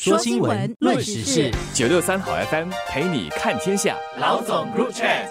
说新闻，论时事，九六三好 FM 陪你看天下。老总 Group Chat。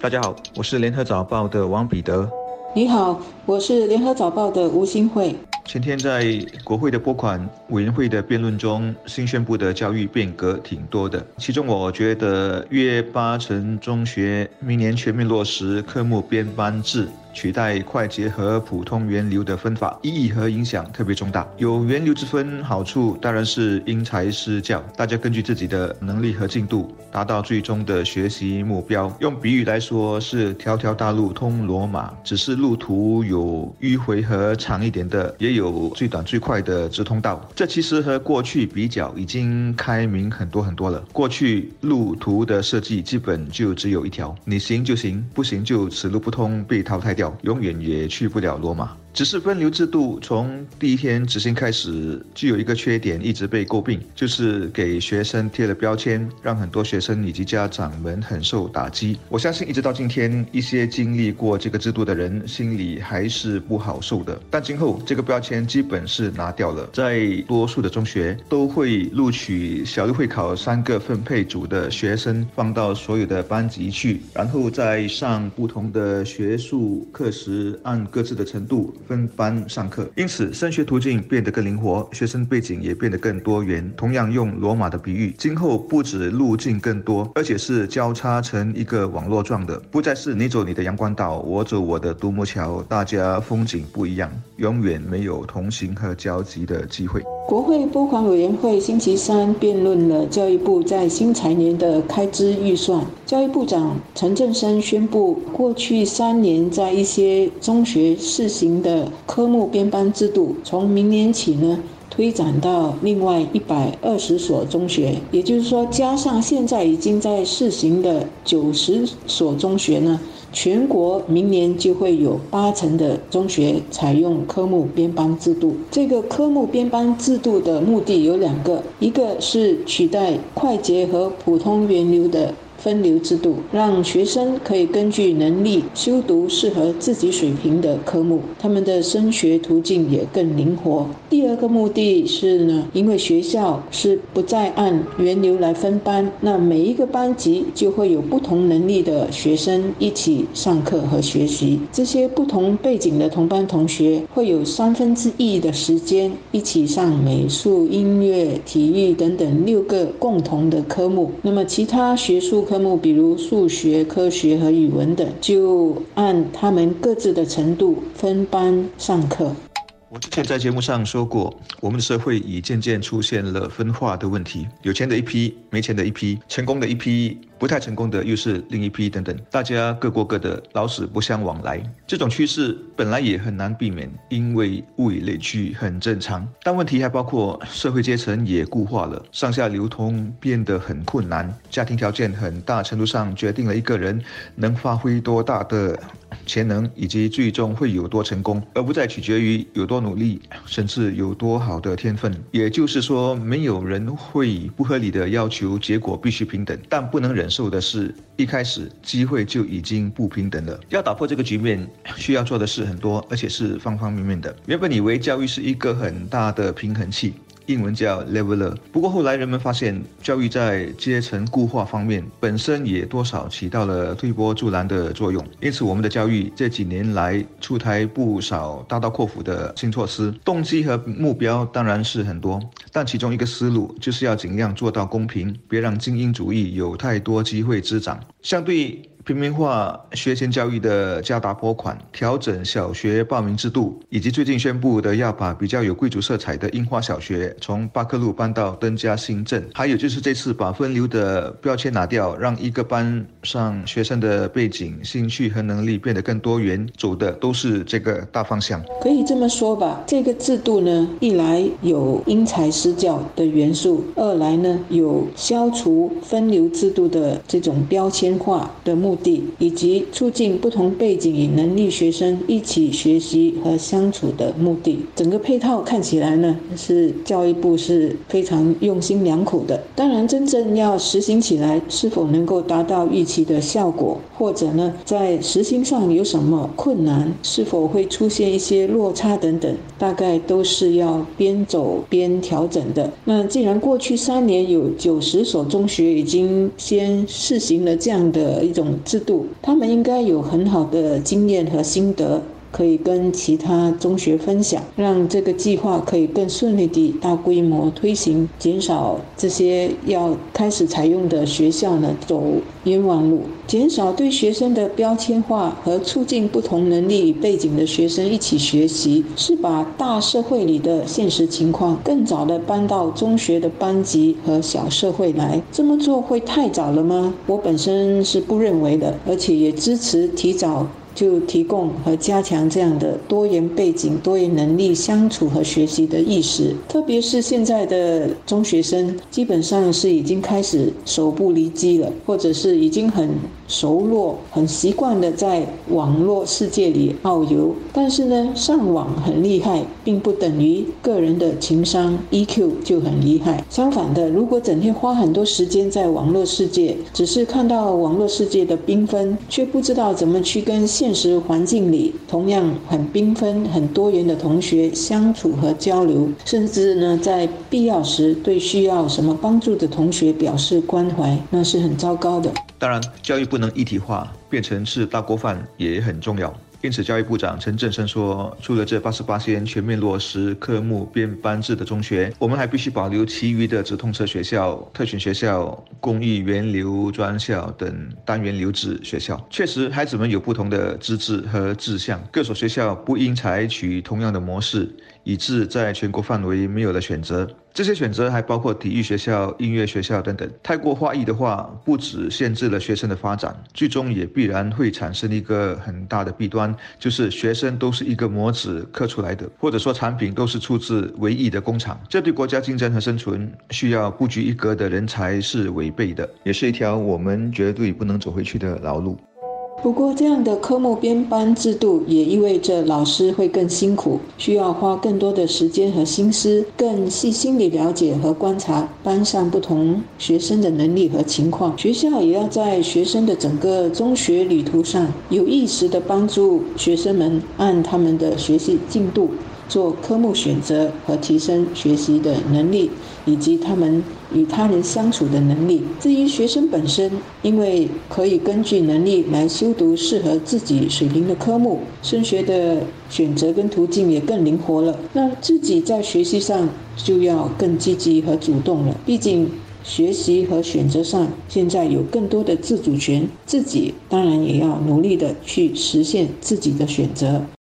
大家好，我是联合早报的王彼得。你好，我是联合早报的吴新慧。前天在国会的拨款委员会的辩论中，新宣布的教育变革挺多的。其中，我觉得约八成中学明年全面落实科目编班制。取代快捷和普通源流的分法，意义和影响特别重大。有源流之分，好处当然是因材施教，大家根据自己的能力和进度，达到最终的学习目标。用比喻来说，是条条大路通罗马，只是路途有迂回和长一点的，也有最短最快的直通道。这其实和过去比较已经开明很多很多了。过去路途的设计基本就只有一条，你行就行，不行就此路不通，被淘汰永远也去不了罗马。只是分流制度从第一天执行开始，就有一个缺点一直被诟病，就是给学生贴了标签，让很多学生以及家长们很受打击。我相信一直到今天，一些经历过这个制度的人心里还是不好受的。但今后这个标签基本是拿掉了，在多数的中学都会录取小六会考三个分配组的学生放到所有的班级去，然后在上不同的学术课时按各自的程度。分班上课，因此升学途径变得更灵活，学生背景也变得更多元。同样用罗马的比喻，今后不止路径更多，而且是交叉成一个网络状的，不再是你走你的阳光道，我走我的独木桥，大家风景不一样，永远没有同行和交集的机会。国会拨款委员会星期三辩论了教育部在新财年的开支预算。教育部长陈振声宣布，过去三年在一些中学试行的科目编班制度，从明年起呢，推展到另外一百二十所中学。也就是说，加上现在已经在试行的九十所中学呢。全国明年就会有八成的中学采用科目编班制度。这个科目编班制度的目的有两个，一个是取代快捷和普通源流的。分流制度让学生可以根据能力修读适合自己水平的科目，他们的升学途径也更灵活。第二个目的是呢，因为学校是不再按源流来分班，那每一个班级就会有不同能力的学生一起上课和学习。这些不同背景的同班同学会有三分之一的时间一起上美术、音乐、体育等等六个共同的科目。那么其他学术。科目比如数学、科学和语文等，就按他们各自的程度分班上课。我之前在节目上说过，我们的社会已渐渐出现了分化的问题，有钱的一批，没钱的一批，成功的一批。不太成功的又是另一批等等，大家各过各的，老死不相往来。这种趋势本来也很难避免，因为物以类聚很正常。但问题还包括社会阶层也固化了，上下流通变得很困难。家庭条件很大程度上决定了一个人能发挥多大的潜能，以及最终会有多成功，而不再取决于有多努力，甚至有多好的天分。也就是说，没有人会不合理的要求结果必须平等，但不能忍。受的是一开始机会就已经不平等了，要打破这个局面，需要做的事很多，而且是方方面面的。原本以为教育是一个很大的平衡器。英文叫 leveler，不过后来人们发现，教育在阶层固化方面本身也多少起到了推波助澜的作用。因此，我们的教育这几年来出台不少大刀阔斧的新措施，动机和目标当然是很多，但其中一个思路就是要尽量做到公平，别让精英主义有太多机会滋长。相对。平民化学前教育的加大拨款、调整小学报名制度，以及最近宣布的要把比较有贵族色彩的樱花小学从巴克路搬到登嘉新镇，还有就是这次把分流的标签拿掉，让一个班上学生的背景、兴趣和能力变得更多元，走的都是这个大方向。可以这么说吧，这个制度呢，一来有因材施教的元素，二来呢有消除分流制度的这种标签化的目。目的，以及促进不同背景与能力学生一起学习和相处的目的。整个配套看起来呢，是教育部是非常用心良苦的。当然，真正要实行起来，是否能够达到预期的效果，或者呢，在实行上有什么困难，是否会出现一些落差等等，大概都是要边走边调整的。那既然过去三年有九十所中学已经先试行了这样的一种制度，他们应该有很好的经验和心得。可以跟其他中学分享，让这个计划可以更顺利地大规模推行，减少这些要开始采用的学校呢走冤枉路，减少对学生的标签化和促进不同能力背景的学生一起学习，是把大社会里的现实情况更早的搬到中学的班级和小社会来。这么做会太早了吗？我本身是不认为的，而且也支持提早。就提供和加强这样的多元背景、多元能力相处和学习的意识，特别是现在的中学生，基本上是已经开始手不离机了，或者是已经很熟络、很习惯的在网络世界里遨游。但是呢，上网很厉害，并不等于个人的情商 EQ 就很厉害。相反的，如果整天花很多时间在网络世界，只是看到网络世界的缤纷，却不知道怎么去跟现实环境里同样很缤纷、很多元的同学相处和交流，甚至呢，在必要时对需要什么帮助的同学表示关怀，那是很糟糕的。当然，教育不能一体化，变成是大锅饭也很重要。因此，教育部长陈振声说，除了这八十八间全面落实科目编班制的中学，我们还必须保留其余的直通车学校、特选学校、公益源流专校等单元留置学校。确实，孩子们有不同的资质和志向，各所学校不应采取同样的模式。以致在全国范围没有了选择，这些选择还包括体育学校、音乐学校等等。太过画意的话，不止限制了学生的发展，最终也必然会产生一个很大的弊端，就是学生都是一个模子刻出来的，或者说产品都是出自唯一的工厂。这对国家竞争和生存需要不拘一格的人才是违背的，也是一条我们绝对不能走回去的老路。不过，这样的科目编班制度也意味着老师会更辛苦，需要花更多的时间和心思，更细心地了解和观察班上不同学生的能力和情况。学校也要在学生的整个中学旅途上，有意识地帮助学生们按他们的学习进度。做科目选择和提升学习的能力，以及他们与他人相处的能力。至于学生本身，因为可以根据能力来修读适合自己水平的科目，升学的选择跟途径也更灵活了。那自己在学习上就要更积极和主动了。毕竟学习和选择上现在有更多的自主权，自己当然也要努力的去实现自己的选择。